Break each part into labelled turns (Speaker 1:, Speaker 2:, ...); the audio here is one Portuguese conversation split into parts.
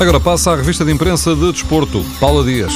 Speaker 1: Agora passa à revista de imprensa de Desporto. Paula Dias.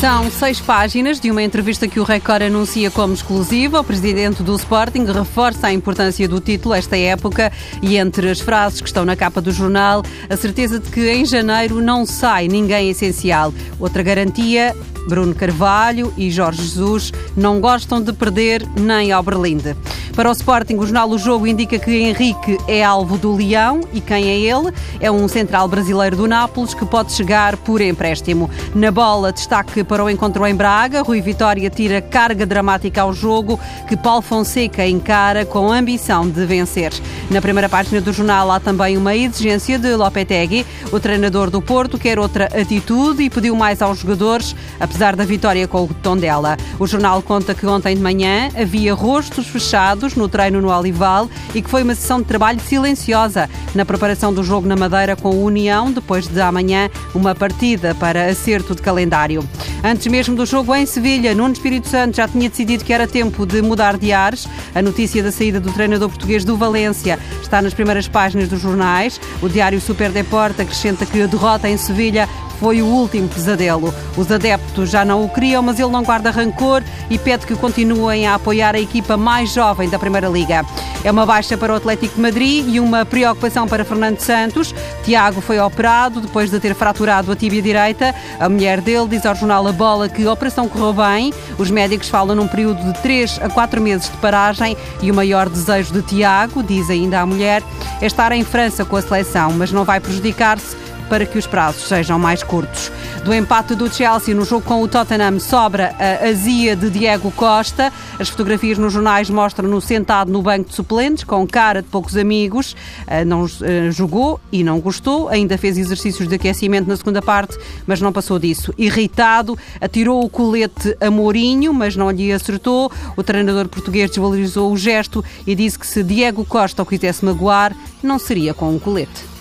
Speaker 2: São seis páginas de uma entrevista que o Record anuncia como exclusiva. O presidente do Sporting reforça a importância do título esta época e entre as frases que estão na capa do jornal, a certeza de que em janeiro não sai ninguém essencial. Outra garantia, Bruno Carvalho e Jorge Jesus não gostam de perder nem ao Berlinde. Para o Sporting, o jornal O Jogo indica que Henrique é alvo do Leão e quem é ele? É um central brasileiro do Nápoles que pode chegar por empréstimo. Na bola, destaque para o encontro em Braga. Rui Vitória tira carga dramática ao jogo que Paulo Fonseca encara com a ambição de vencer. Na primeira página do jornal há também uma exigência de Lopetegui. O treinador do Porto quer outra atitude e pediu mais aos jogadores, apesar da vitória com o Tondela. O jornal conta que ontem de manhã havia rostos fechados no treino no Olival e que foi uma sessão de trabalho silenciosa na preparação do jogo na Madeira com o União, depois de amanhã uma partida para acerto de calendário. Antes mesmo do jogo em Sevilha, Nuno Espírito Santo já tinha decidido que era tempo de mudar de ares. A notícia da saída do treinador português do Valência está nas primeiras páginas dos jornais. O diário Super Deporte acrescenta que a derrota em Sevilha foi o último pesadelo. Os adeptos já não o queriam, mas ele não guarda rancor e pede que continuem a apoiar a equipa mais jovem da Primeira Liga. É uma baixa para o Atlético de Madrid e uma preocupação para Fernando Santos. Tiago foi operado depois de ter fraturado a tíbia direita. A mulher dele diz ao jornal A Bola que a operação correu bem. Os médicos falam num período de 3 a 4 meses de paragem e o maior desejo de Tiago, diz ainda a mulher, é estar em França com a seleção, mas não vai prejudicar-se para que os prazos sejam mais curtos. Do empate do Chelsea no jogo com o Tottenham sobra a azia de Diego Costa. As fotografias nos jornais mostram-no sentado no banco de suplentes, com cara de poucos amigos. Ah, não ah, jogou e não gostou, ainda fez exercícios de aquecimento na segunda parte, mas não passou disso. Irritado, atirou o colete a Mourinho, mas não lhe acertou. O treinador português desvalorizou o gesto e disse que se Diego Costa o quisesse magoar, não seria com um colete.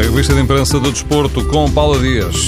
Speaker 1: A revista de imprensa do desporto com Paula Dias.